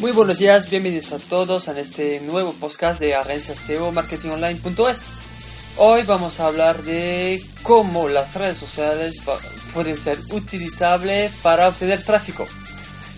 Muy buenos días, bienvenidos a todos en este nuevo podcast de Agencia SEO Marketingonline.es. Hoy vamos a hablar de cómo las redes sociales pueden ser utilizables para obtener tráfico.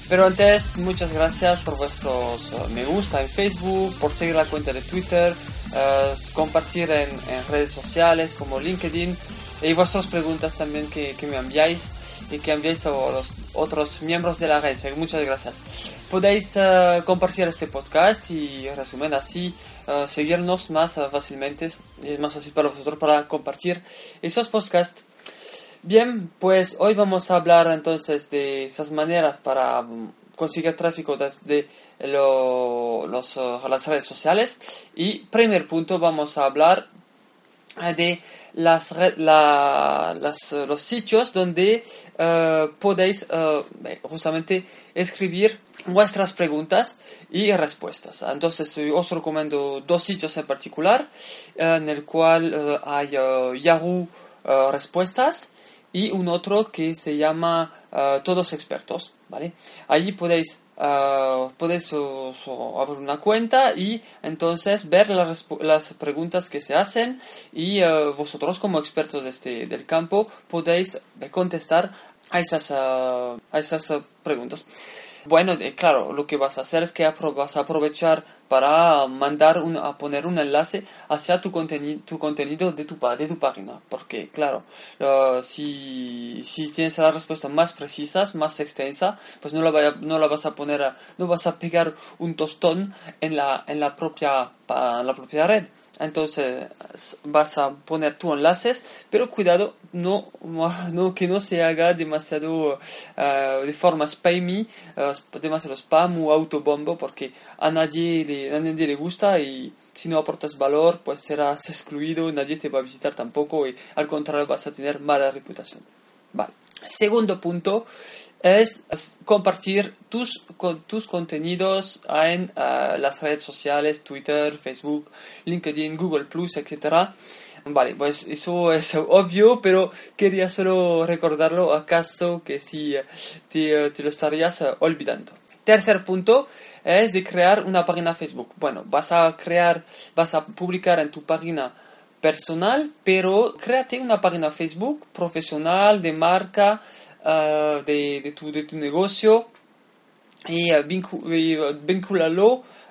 Pero antes, muchas gracias por vuestros uh, me gusta en Facebook, por seguir la cuenta de Twitter, uh, compartir en, en, redes sociales como LinkedIn y vuestras preguntas también que, que me enviáis y que enviáis a los otros miembros de la red. Muchas gracias. Podéis uh, compartir este podcast y resumen así uh, seguirnos más uh, fácilmente. Es más fácil para vosotros para compartir esos podcasts. Bien, pues hoy vamos a hablar entonces de esas maneras para um, conseguir tráfico desde lo, los, las redes sociales. Y primer punto vamos a hablar de las, la, las, los sitios donde uh, podéis uh, justamente escribir vuestras preguntas y respuestas. Entonces os recomiendo dos sitios en particular en el cual hay Yahoo Respuestas y un otro que se llama Todos Expertos. ¿vale? Allí podéis Uh, podéis uh, abrir una cuenta y entonces ver las, preguntas que se hacen y uh, vosotros como expertos de este, del campo podéis contestar a esas, a esas preguntas. Bueno, claro, lo que vas a hacer es que vas a aprovechar para mandar un, a poner un enlace hacia tu, contenido tu contenido de tu, de tu página. Porque, claro, uh, si, si tienes la respuesta más precisa, más extensa, pues no la, vaya, no la vas a poner, a, no vas a pegar un tostón en la, en la, propia, la propia red. Entonces vas a poner tus enlaces, pero cuidado, no, no que no se haga demasiado uh, de forma spammy, uh, demasiado spam o autobombo, porque a nadie le, a nadie le gusta y si no aportas valor, pues serás excluido, nadie te va a visitar tampoco y al contrario vas a tener mala reputación. Vale. Segundo punto es compartir tus, tus contenidos en uh, las redes sociales, Twitter, Facebook, LinkedIn, Google etc. Vale, pues eso es obvio, pero quería solo recordarlo acaso que si te, te lo estarías olvidando. Tercer punto es de crear una página Facebook. Bueno, vas a crear, vas a publicar en tu página personal, pero créate una página Facebook profesional, de marca, uh, de, de, tu, de, tu, negocio y, uh,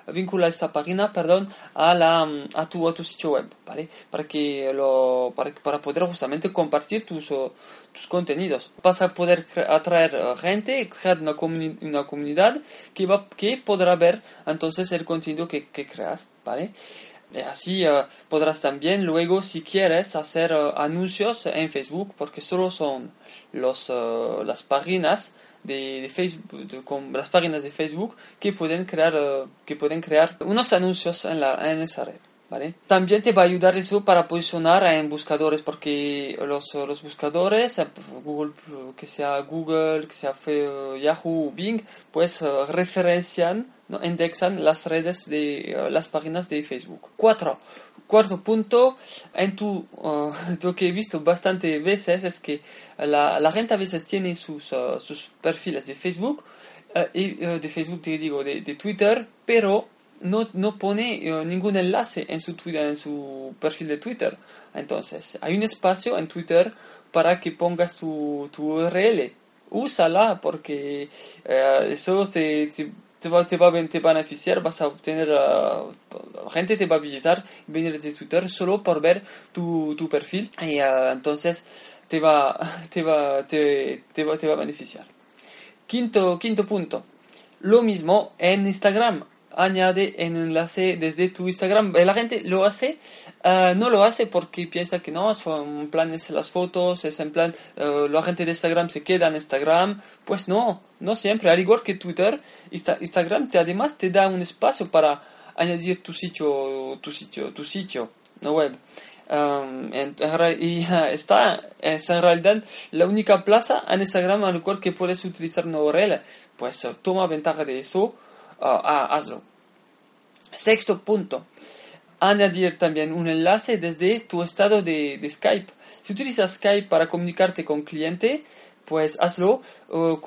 vincula esta página perdón a la a tu, a tu sitio web ¿vale? para que lo para, para poder justamente compartir tus, tus contenidos vas a poder atraer gente crear una, una comunidad que va que podrá ver entonces el contenido que, que creas vale Así uh, podrás también luego, si quieres, hacer uh, anuncios en Facebook, porque solo son los, uh, las páginas de, Facebook, con las páginas de Facebook que pueden crear, que pueden crear unos anuncios en, la, en esa red. ¿Vale? También te va a ayudar eso para posicionar en buscadores, porque los, los buscadores, Google, que sea Google, que sea Yahoo, Bing, pues referencian, ¿no? indexan las redes de las páginas de Facebook. Cuatro, Cuarto punto, en tu, uh, lo que he visto bastante veces es que la, la gente a veces tiene sus, uh, sus perfiles de Facebook, uh, y, de Facebook te digo, de, de Twitter, pero no, no pone ningún enlace en su, Twitter, en su perfil de Twitter. Entonces, hay un espacio en Twitter para que pongas tu, tu URL. Úsala porque eso te, te te va, te va, a beneficiar, vas a obtener, uh, gente te va a visitar, venir de Twitter solo por ver tu, tu perfil y uh, entonces te va, te, va, te, te, va, te va a beneficiar. Quinto, quinto punto, lo mismo en Instagram. Añade un enlace desde tu Instagram. La gente lo hace, ah, no lo hace porque piensa que no, en plan es las fotos, es en plan uh, la gente de Instagram se queda en Instagram. Pues no, no siempre. Al igual que Twitter, Instagram te, además te da un espacio para añadir tu sitio, tu sitio, tu sitio, no web. Um, y está, es en realidad la única plaza en Instagram al cual que puedes utilizar una URL. Pues toma ventaja de eso uh, hazlo. Sexto punto, añadir también un enlace desde tu estado de, de Skype. Si utilizas Skype para comunicarte con cliente, pues hazlo, uh,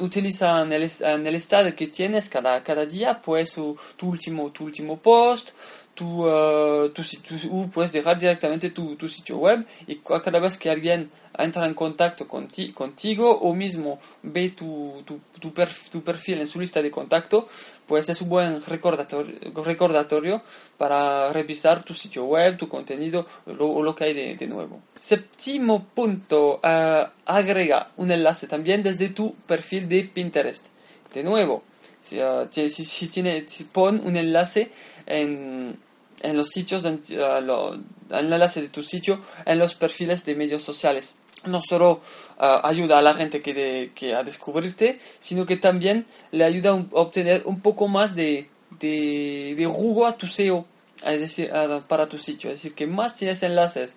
utiliza en el, en el, estado que tienes cada, cada día, pues tu, último, tu último post, tu, uh, tu, tu, puedes dejar directamente tu, tu, sitio web y cada vez que alguien entra en contacto contigo o mismo ve tu, tu, perfil en su lista de contacto, pues es un buen recordatorio, recordatorio para revisar tu sitio web, tu contenido o lo, que hay de, de, nuevo. Séptimo punto, uh, agrega un enlace también desde tu perfil de Pinterest. De nuevo, si, uh, si, si, tiene, si pon un enlace en, en los sitios, de, uh, lo, el enlace de tu sitio en los perfiles de medios sociales. No solo uh, ayuda a la gente que, que, a descubrirte, sino que también le ayuda a, obtener un poco más de, de, de jugo a tu SEO, es decir, para tu sitio. Es decir, que más tienes enlaces,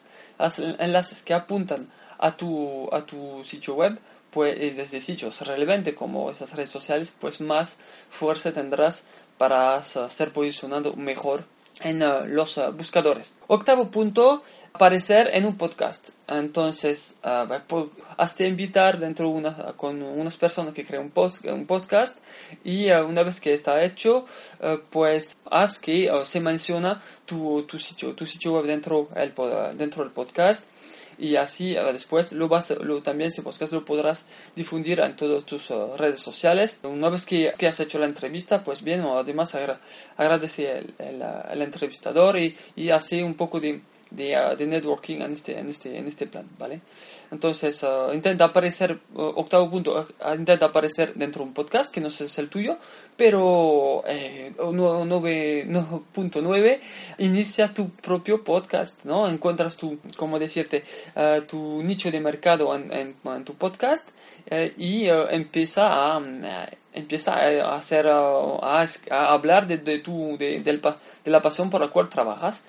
enlaces que apuntan a tu, a tu sitio web, pues desde sitios relevantes como esas redes sociales, pues más fuerza tendrás para ser posicionado mejor en uh, los uh, buscadores. Octavo punto, aparecer en un podcast. Entonces, uh, hazte invitar dentro una, con unas personas que crean un, post, un podcast y una vez que está hecho, pues haz que se menciona tu, tu, sitio, tu sitio web dentro, el, dentro del podcast y así eh, después lo vas, lo, también ese podcast lo podrás difundir en todas tus eh, redes sociales. Una vez que, que, has hecho la entrevista, pues bien, además agradece el, el, entrevistador y, y hace un poco de, de, de, networking en este, en, este, en este plan, ¿vale? Entonces, uh, intenta aparecer, uh, octavo punto, uh, intenta aparecer dentro de un podcast que no es el tuyo, pero eh, nueve, no, punto nueve, inicia tu propio podcast, ¿no? Encuentras tu, como decirte, tu nicho de mercado en, en, tu podcast eh, y empieza a empieza a hacer a, hablar de, de tu de, de, la pasión por la cual trabajas.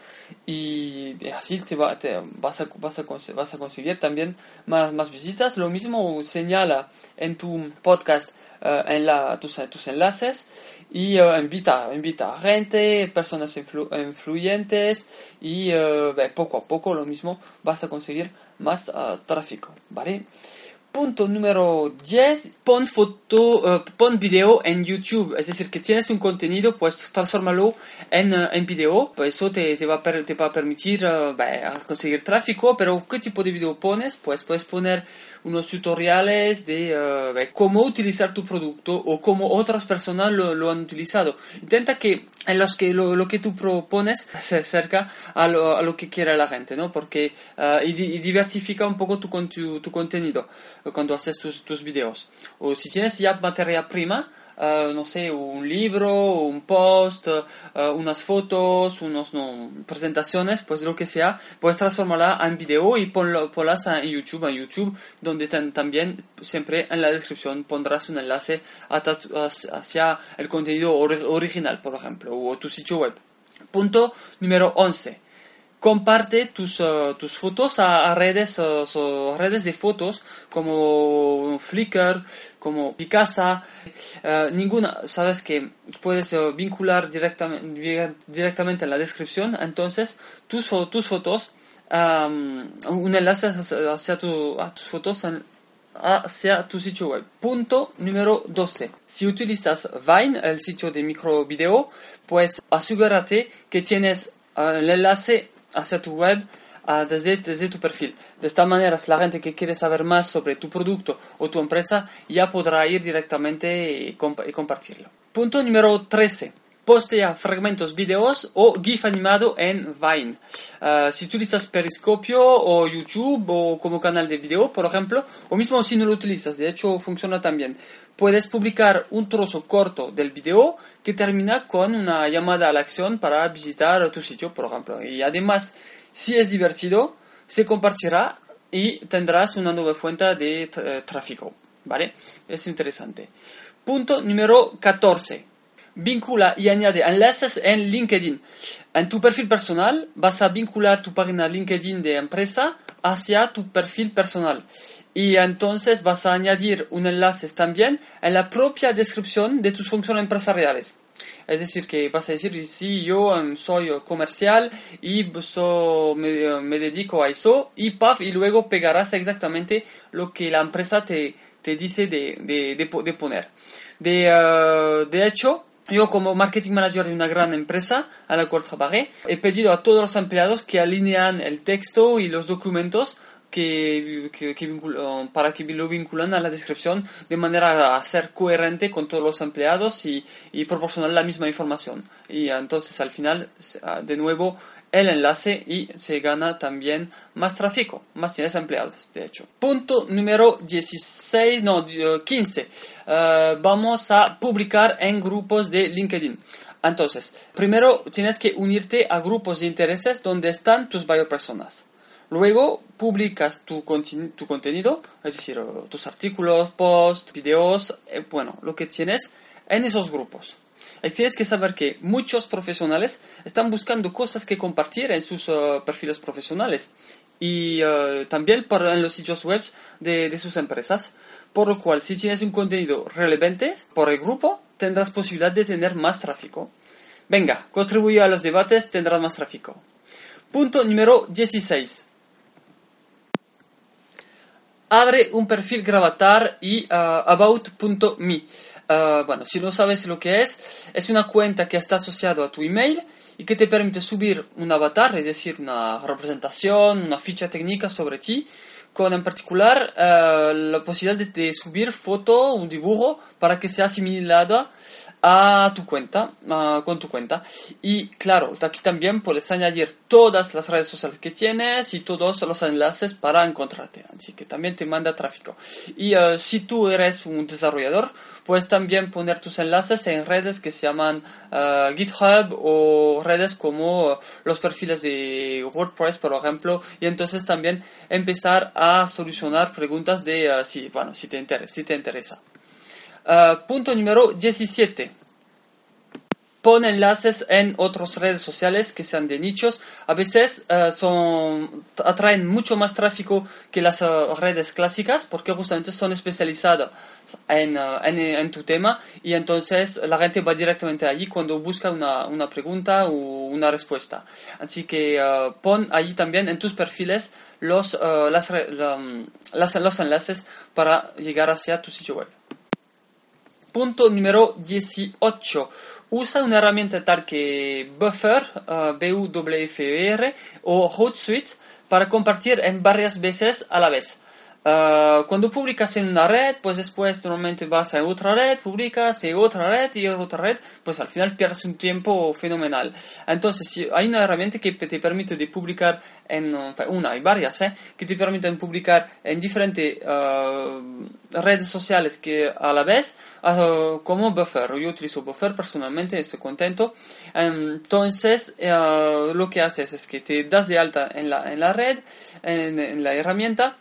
Y así te, va, te vas, a, vas, a, vas a conseguir también más, más visitas. Lo mismo señala en tu podcast uh, en la, tus, tus enlaces. Y uh, invita, invita a gente, personas influ, influyentes. Y uh, poco a poco lo mismo vas a conseguir más tráfico, ¿vale? Punto número 10, pon foto, uh, pon video en YouTube, es decir, que tienes un contenido, pues transformalo en, uh, en video, pues eso te, te, va, a te va a permitir uh, conseguir tráfico, pero ¿qué tipo de video pones? Pues puedes poner unos tutoriales de, uh, cómo utilizar tu producto o cómo otras personas lo, lo han utilizado. Intenta que en los que lo, lo, que tú propones se acerca a lo, a lo que quiere la gente, ¿no? Porque y, y, diversifica un poco tu, tu, tu contenido cuando haces tus, tus videos. O si tienes ya materia prima, uh, no sé, un libro, un post, uh, unas fotos, unas no, presentaciones, pues lo que sea, puedes transformarla en video y ponlo, ponlas en YouTube, en YouTube, donde también siempre en la descripción pondrás un enlace hacia el contenido original, por ejemplo, o tu sitio web. Punto número 11 comparte tus, uh, tus fotos a, redes, uh, redes de fotos como Flickr, como Picasa, uh, ninguna, sabes que puedes vincular directamente, directamente en la descripción, entonces tus, tus fotos, um, un enlace hacia tu, a tus fotos hacia tu sitio web. Punto número 12. Si utilizas Vine, el sitio de micro video, pues asegúrate que tienes el enlace hacia tu web uh, desde, desde, tu perfil. De esta manera, si la gente que quiere saber más sobre tu producto o tu empresa ya podrá ir directamente y, comp y compartirlo. Punto número 13. Postea fragmentos videos o GIF animado en Vine. Uh, si utilizas Periscopio o YouTube o como canal de video, por ejemplo, o mismo si no lo utilizas, de hecho funciona también. Puedes publicar un trozo corto del video que termina con una llamada a la acción para visitar tu sitio, por ejemplo. Y además, si es divertido, se compartirá y tendrás una nueva fuente de eh, tráfico. ¿Vale? Es interesante. Punto número 14. Vincula y añade enlaces en LinkedIn. En tu perfil personal vas a vincular tu página LinkedIn de empresa hacia tu perfil personal. Y entonces vas a añadir un enlace también en la propia descripción de tus funciones empresariales. Es decir, que vas a decir, si yo em, soy comercial y me, dedico a eso, y paf, y luego pegarás exactamente lo que la empresa te, te dice de, de, de, poner. De, eh, de hecho, yo como marketing manager de una gran empresa a la cual trabajé, he pedido a todos los empleados que alinean el texto y los documentos que, que, para que lo vinculan a la descripción de manera a ser coherente con todos los empleados y, y proporcionar la misma información. Y entonces al final, de nuevo, el enlace y se gana también más tráfico, más tienes empleados, de hecho. Punto número 16, no, 15. Eh, vamos a publicar en grupos de LinkedIn. Entonces, primero tienes que unirte a grupos de intereses donde están tus varias personas. Luego publicas tu, tu contenido, es decir, tus artículos, posts, videos, eh, bueno, lo que tienes en esos grupos. Y tienes que saber que muchos profesionales están buscando cosas que compartir en sus eh, perfiles profesionales y eh, también en los sitios web de, de, sus empresas. Por lo cual, si tienes un contenido relevante por el grupo, tendrás posibilidad de tener más tráfico. Venga, contribuye a los debates, tendrás más tráfico. Punto número 16 abre un perfil Gravatar y uh, about.me. Uh, bueno, si no sabes lo que es, es una cuenta que está asociada a tu email y que te permite subir un avatar, es decir, una representación, una ficha técnica sobre ti, con en particular uh, la posibilidad de, de, subir foto, un dibujo, para que sea asimilada a tu cuenta, con tu cuenta. Y claro, aquí también puedes añadir todas las redes sociales que tienes y todos los enlaces para encontrarte. Así que también te manda tráfico. Y uh, si tú eres un desarrollador, puedes también poner tus enlaces en redes que se llaman uh, GitHub o redes como los perfiles de WordPress, por ejemplo. Y entonces también empezar a solucionar preguntas de si, bueno, si te interesa. Si te interesa. Uh, punto número 17. Pon enlaces en otras redes sociales que sean de nichos. A veces uh, son, atraen mucho más tráfico que las uh, redes clásicas porque justamente son especializadas en, en, tu tema y entonces la gente va directamente allí cuando busca una, una pregunta o una respuesta. Así que pon allí también en tus perfiles los, las, los enlaces para llegar hacia tu sitio web. Punto número 18. Usa una herramienta tal que Buffer, uh, o Hootsuite para compartir en varias veces a la vez. Uh, cuando publicas en una red, pues después normalmente vas a otra red, publicas en otra red y otra red, pues al final pierdes un tiempo fenomenal. Entonces, si hay una herramienta que te permite de publicar en, una, hay varias, ¿eh? que te permiten publicar en diferentes uh, redes sociales que a la vez, uh, como Buffer. Yo utilizo Buffer personalmente, estoy contento. Entonces, lo que haces es que te das de alta en la, en la red, en, en la herramienta,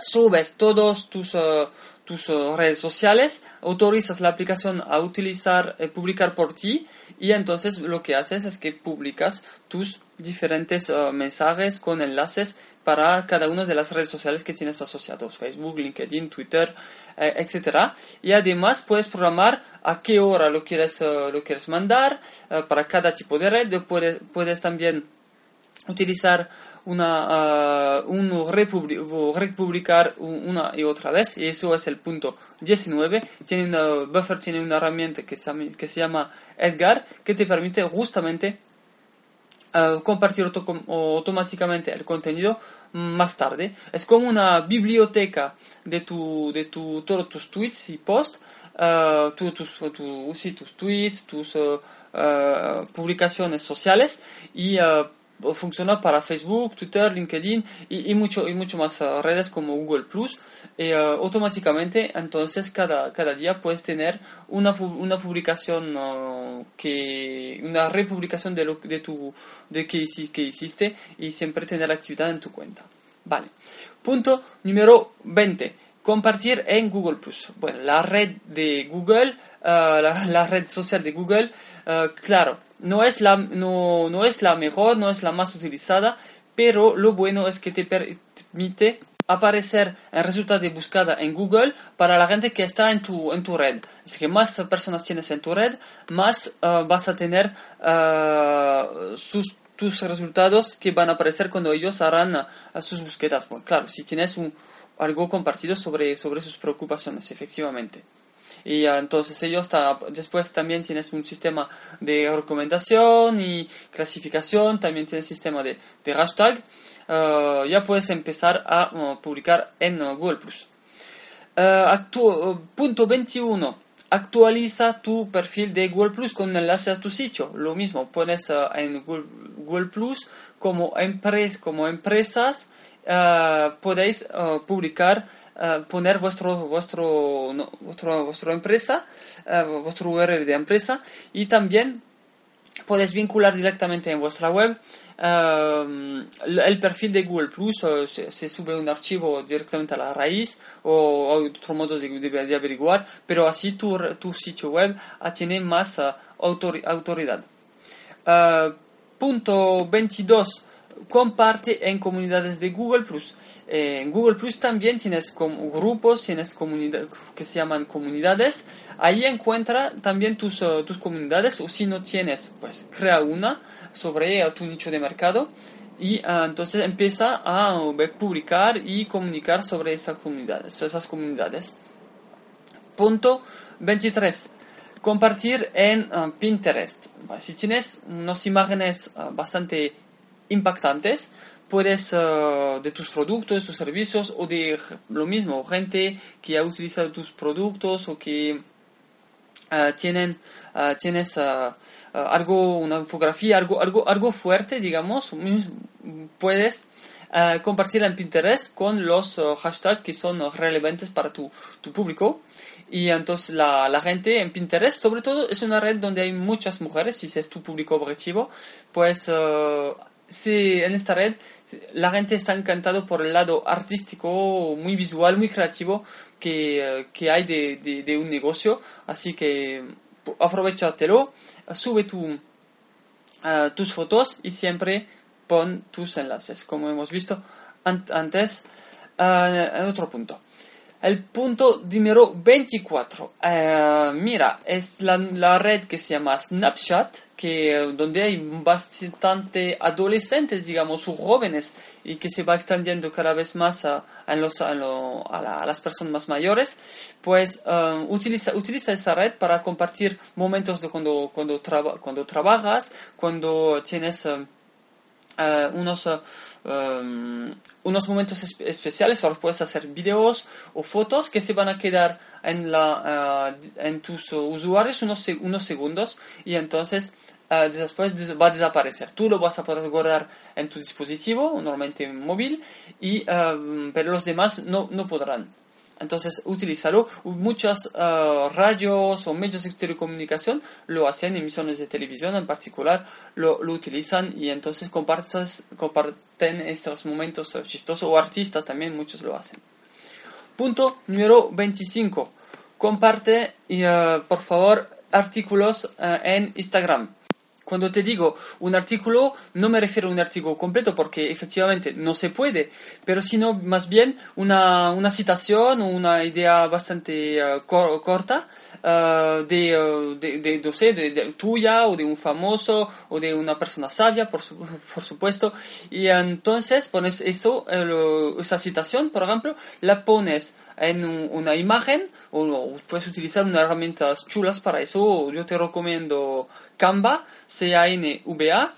subes todos tus, eh, tus eh, redes sociales, autorizas la aplicación a utilizar, eh, publicar por ti y entonces lo que haces es que publicas tus diferentes mensajes con enlaces para cada una de las redes sociales que tienes asociados, Facebook, LinkedIn, Twitter, etc. Y además puedes programar a qué hora lo quieres, lo quieres mandar para cada tipo de red. Puedes, puedes también utilizar una, uh, un republicar una y otra vez, y eso es el punto 19. Tiene una, Buffer tiene una herramienta que se, que se llama Edgar, que te permite justamente uh, compartir automáticamente el contenido más tarde. Es como una biblioteca de, tu, de tu, todos tus tweets y posts, uh, tus, tus tweets, tus publicaciones sociales y funciona para Facebook, Twitter, LinkedIn y, mucho, y mucho más uh, redes como Google Plus. Y, uh, automáticamente, entonces, cada, cada día puedes tener una, una publicación uh, que, una republicación de lo de tu, de que, que hiciste y siempre tener actividad en tu cuenta. Vale. Punto número 20. Compartir en Google Plus. Bueno, la red de Google, la, la, red social de Google, claro, no es, la, no, no es la mejor, no es la más utilizada, pero lo bueno es que te permite aparecer en resultado de búsqueda en Google para la gente que está en tu, en tu red. Es que más personas tienes en tu red, más uh, vas a tener sus, tus resultados que van a aparecer cuando ellos harán sus búsquedas. Claro, si tienes algo compartido sobre, sobre sus preocupaciones, efectivamente y entonces ellos después también tienes un sistema de recomendación y clasificación, también tienes sistema de, de hashtag, uh, ya puedes empezar a uh, publicar en uh, Google+. punto 21 actualiza tu perfil de Google Plus con enlace a tu sitio. Lo mismo, pones en Google, Plus como, como empresas, podéis publicar eh, poner vuestro, vuestro, no, vuestro, vuestra empresa, uh, vuestro URL de empresa y también podéis vincular directamente en vuestra web uh, el perfil de Google Plus, se, sube un archivo directamente a la raíz o hay otro modo de, averiguar, pero así tu, tu sitio web tiene más autor, autoridad. punto 22 comparte en comunidades de Google Plus. Eh, en Google Plus también tienes como grupos, tienes comunidades que se llaman comunidades. Ahí encuentra también tus, uh, tus comunidades o si no tienes, pues crea una sobre uh, tu nicho de mercado y uh, entonces empieza a publicar y comunicar sobre esas comunidades, esas comunidades. Punto 23 compartir en Pinterest. si tienes unas imágenes bastante impactantes, puedes uh, de tus productos, tus servicios o de lo mismo, gente que ha utilizado tus productos o que uh, tienen, uh, tienes algo, una infografía, algo, algo, algo fuerte, digamos, puedes compartir en Pinterest con los hashtags que son relevantes para tu, tu público. Y entonces la, la, gente en Pinterest, sobre todo, es una red donde hay muchas mujeres, si es tu público objetivo, pues sí, en esta red la gente está encantado por el lado artístico, muy visual, muy creativo que, que hay de, de, un negocio. Así que aprovechatelo, sube tu, uh, tus fotos y siempre pon tus enlaces, como hemos visto antes uh, en otro punto. El punto número 24. Eh, mira, es la, la, red que se llama Snapchat, que, donde hay bastante adolescentes, digamos, o jóvenes, y que se va extendiendo cada vez más a, a, los, a, las personas más mayores. Pues eh, utiliza, utiliza esta red para compartir momentos de cuando, cuando, cuando trabajas, cuando tienes... Eh, uh, unos, um, unos momentos especiales, ahora puedes hacer videos o fotos que se van a quedar en, la, uh, en tus usuarios unos, unos segundos y entonces uh, después va a desaparecer. Tú lo vas a poder guardar en tu dispositivo, normalmente móvil, y, pero los demás no, no podrán. Entonces, utilizarlo. Muchas uh, radios o medios de telecomunicación lo hacen, emisiones de televisión en particular, lo, utilizan y entonces comparten estos momentos chistosos o artistas también, muchos lo hacen. Punto número 25. Comparte, uh, por favor, artículos en Instagram. Cuando te digo un artículo, no me refiero a un artículo completo porque efectivamente no se puede, pero sino más bien una, una citación una idea bastante uh, corta uh, de, uh, de, de, no sé, de, tuya o de un famoso o de una persona sabia, por, por supuesto. Y entonces pones eso, esa citación, por ejemplo, la pones en una imagen o, puedes utilizar unas herramientas chulas para eso. Yo te recomiendo Canva, C-A-N-V-A,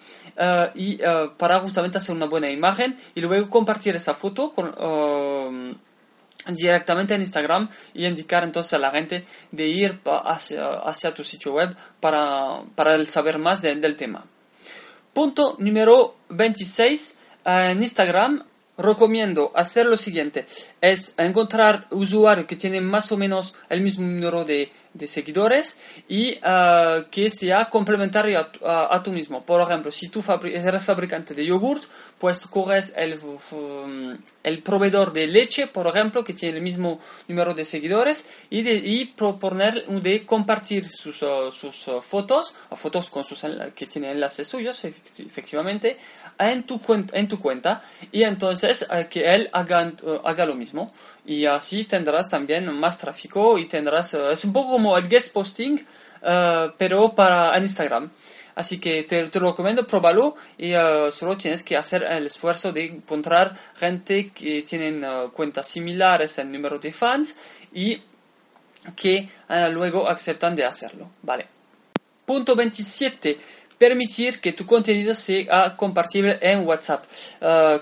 y uh, para justamente hacer una buena imagen y luego compartir esa foto uh, directamente en Instagram y indicar entonces a la gente de ir hacia, hacia tu sitio web para, para saber más del tema. Punto número 26. En Instagram recomiendo hacer lo siguiente. Es encontrar usuarios que tienen más o menos el mismo número de de seguidores y uh, que sea complementario a, a, a, tú mismo. Por ejemplo, si tú eres fabricante de yogurt, pues coges el, el proveedor de leche, por ejemplo, que tiene el mismo número de seguidores y, de, y proponer de compartir sus, uh, sus uh, fotos, o fotos con sus, que tienen enlaces suyos, efectivamente, en tu, en tu cuenta y entonces que él haga, haga lo mismo y así tendrás también más tráfico y tendrás, es un poco como el guest posting, uh, pero para en Instagram. Así que te, lo recomiendo, pruébalo y uh, solo tienes que hacer el esfuerzo de encontrar gente que tienen uh, cuentas similares en número de fans y que luego aceptan de hacerlo. Vale. Punto 27 permitir que tu contenido sea compartible en WhatsApp.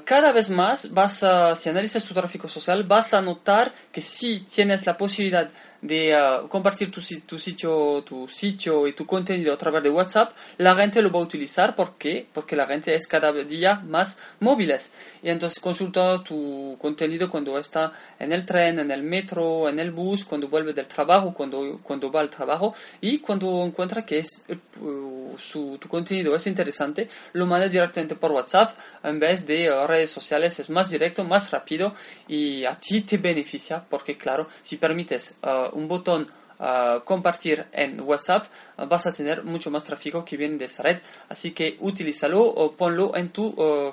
cada vez más vas a, si analizas tu tráfico social, vas a notar que si tienes la posibilidad de uh, compartir tu, tu, sitio, tu sitio y tu contenido a través de WhatsApp, la gente lo va a utilizar. ¿Por qué? Porque la gente es cada día más móviles. Y entonces consulta tu contenido cuando está en el tren, en el metro, en el bus, cuando vuelve del trabajo, cuando, cuando va al trabajo y cuando encuentra que es, uh, su, tu contenido es interesante, lo manda directamente por WhatsApp en vez de uh, redes sociales. Es más directo, más rápido y a ti te beneficia porque, claro, si permites un botón uh, compartir en WhatsApp, uh, vas a tener mucho más tráfico que viene de esa red. Así que utilízalo o ponlo en tu uh,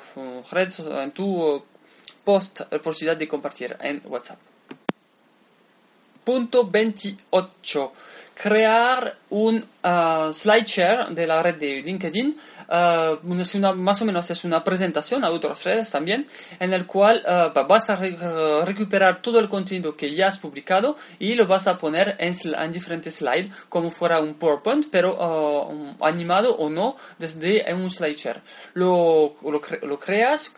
red, en tu post, posibilidad de compartir en WhatsApp. Punto 28 crear un uh, slideshare de la red de LinkedIn, uh, más o menos es una presentación a otras redes también, en el cual uh, vas a recuperar todo el contenido que ya has publicado y lo vas a poner en, en diferentes slides, como fuera un PowerPoint, pero animado o no, desde un slideshare. Lo, lo, lo creas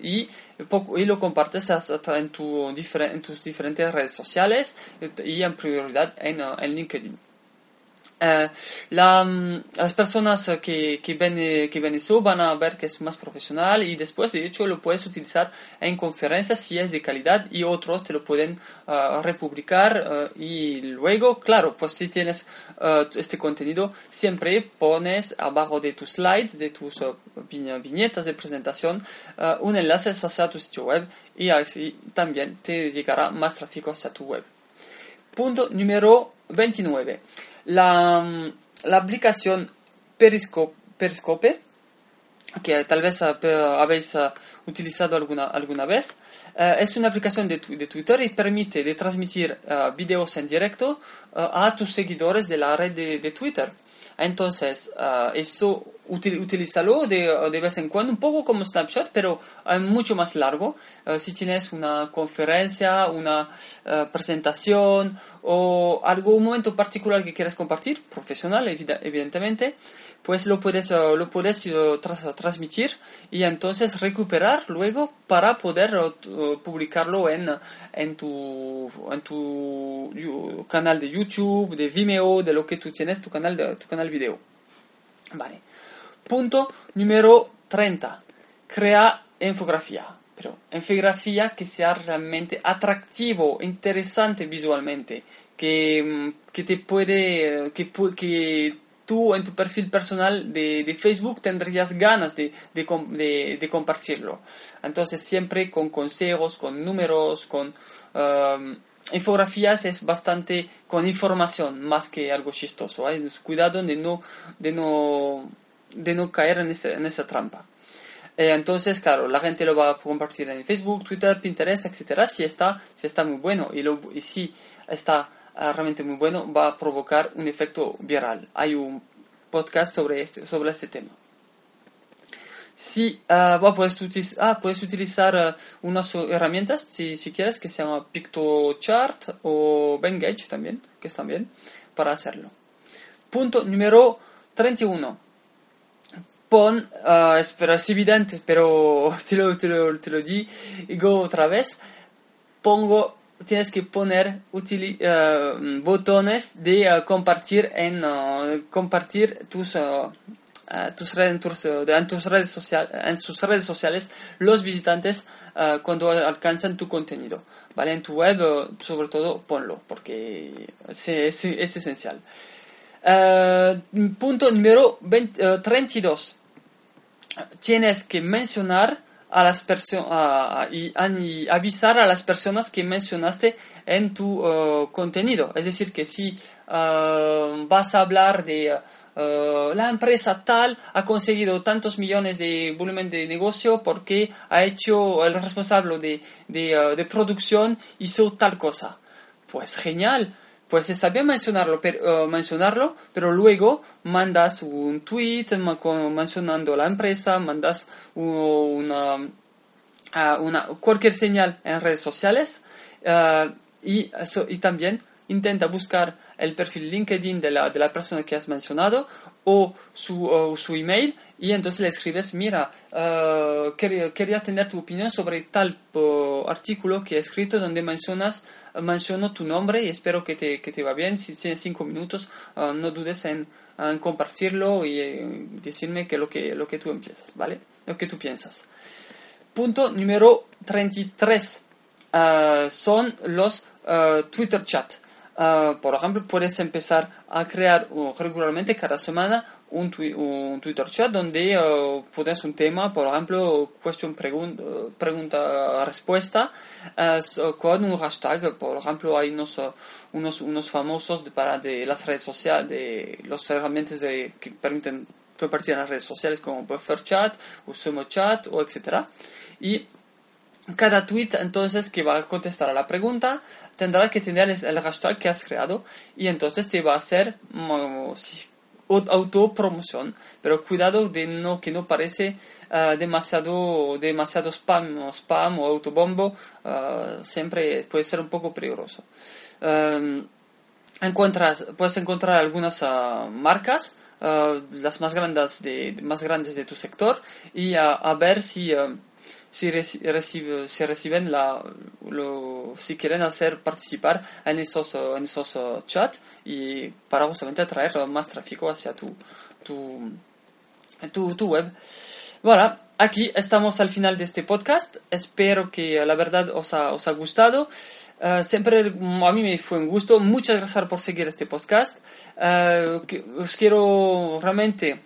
y y lo compartes en, tu, en tus diferentes redes sociales y en prioridad en, en LinkedIn. Eh, la, mm, las personas que, que, ven, que ven eso van a ver que es más profesional y después de hecho lo puedes utilizar en conferencias si es de calidad y otros te lo pueden uh, republicar uh, y luego claro pues si tienes uh, este contenido siempre pones abajo de tus slides de tus viñetas de presentación un enlace hacia tu sitio web y así también te llegará más tráfico hacia tu web. Punto número 29 la, la aplicación Periscope, Periscope, que tal vez uh, habéis uh, utilizado alguna, alguna vez, uh, es una aplicación de, de, Twitter y permite de transmitir videos en directo a tus seguidores de la red de, de Twitter. Entonces, uh, esto utilízalo de, de, vez en cuando, un poco como Snapchat, pero uh, mucho más largo. Uh, si tienes una conferencia, una presentación o algún momento particular que quieras compartir, profesional evidentemente, pues lo puedes, lo puedes uh, transmitir y entonces recuperar luego para poder publicarlo en, en, tu, en tu canal de YouTube, de Vimeo, de lo que tú tienes, tu canal, de, tu canal video. Vale. Punto número 30. Crea infografía. Pero infografía que sea realmente atractivo, interesante visualmente, que, mm, que te puede, que, que tú en tu perfil personal de, de Facebook tendrías ganas de, de, de, compartirlo. Entonces siempre con consejos, con números, con um, infografías es bastante con información más que algo chistoso. ¿eh? Cuidado de no, de no, de no caer en, este, en esa trampa. Eh, entonces, claro, la gente lo va a compartir en Facebook, Twitter, Pinterest, etcétera, si está, si está muy bueno y, lo, y si está Ah, realmente muy bueno, va a provocar un efecto viral. Hay un podcast sobre este, sobre este tema. Si uh, puedes, utilizar, ah, puedes utilizar unas herramientas, si, si, quieres, que se llama PictoChart o Bengage también, que están bien, para hacerlo. Punto número 31. Pon, uh, espero, es evidente, pero te lo, te lo, te lo digo otra vez, pongo tienes que poner uh, botones de uh, compartir en compartir tus tus redes, tus, en, tus redes sociales, en sus redes sociales los visitantes cuando alcanzan tu contenido. ¿vale? En tu web, sobre todo, ponlo, porque es, es, es esencial. punto número 20, 32. Tienes que mencionar a las personas y, avisar a las personas que mencionaste en tu uh, contenido. Es decir, que si uh, vas a hablar de uh, la empresa tal ha conseguido tantos millones de volumen de negocio porque ha hecho el responsable de, de, de producción hizo tal cosa. Pues genial pues está bien mencionarlo, pero, mencionarlo, pero luego mandas un tweet mencionando la empresa, mandas una, cualquier señal en redes sociales uh, y, y también intenta buscar el perfil LinkedIn de la, de la persona que has mencionado o su, su email y entonces le escribes, mira, uh, quería, tener tu opinión sobre tal artículo que he escrito donde mencionas, menciono tu nombre y espero que te, que te va bien. Si tienes cinco minutos, uh, no dudes en, compartirlo y eh, decirme que lo que, lo que tú empiezas, ¿vale? Lo que tú piensas. Punto número 33 uh, son los Twitter chat. Ah, por ejemplo, puedes empezar a crear regularmente cada semana un, un, Twitter chat donde uh, pones un tema, por ejemplo, cuestión pregunta, pregunta respuesta uh, con un hashtag. Por ejemplo, hay unos, unos, unos famosos para de las redes sociales, de los herramientas de, que permiten compartir en las redes sociales como Buffer Chat o Chat o etcétera. Y cada tweet entonces que va a contestar a la pregunta tendrá que tener el hashtag que has creado y entonces te va a hacer mm, autopromoción. Pero cuidado de no que no parece uh, demasiado demasiado spam spam o autobombo uh, siempre puede ser un poco peligroso. Um, encuentras puedes encontrar algunas uh, marcas las más grandes de más grandes de tu sector y a ver si si, recibe, si reciben la, lo, si quieren hacer participar en esos, en esos uh, chats y para justamente atraer más tráfico hacia tu, tu, tu, tu web. Bueno, aquí estamos al final de este podcast. Espero que la verdad os ha, os ha gustado. Uh, siempre a mí me fue un gusto. Muchas gracias por seguir este podcast. Uh, os quiero realmente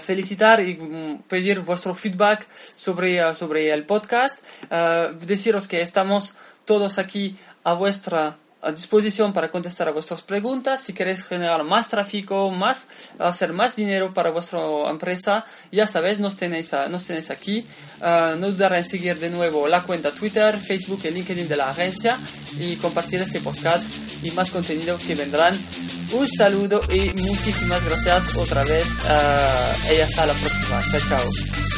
felicitar y mm, pedir vuestro feedback sobre, uh, sobre el podcast. Uh, deciros que estamos todos aquí a vuestra a disposición para contestar a vuestras preguntas. Si queréis generar más tráfico, más, hacer más dinero para vuestra empresa, ya sabéis, nos tenéis, nos tenéis aquí. Uh, no dudaré en seguir de nuevo la cuenta Twitter, Facebook y LinkedIn de la agencia y compartir este podcast y más contenido que vendrán. Un saludo y muchísimas gracias otra vez uh, y hasta la próxima. Chao, chao.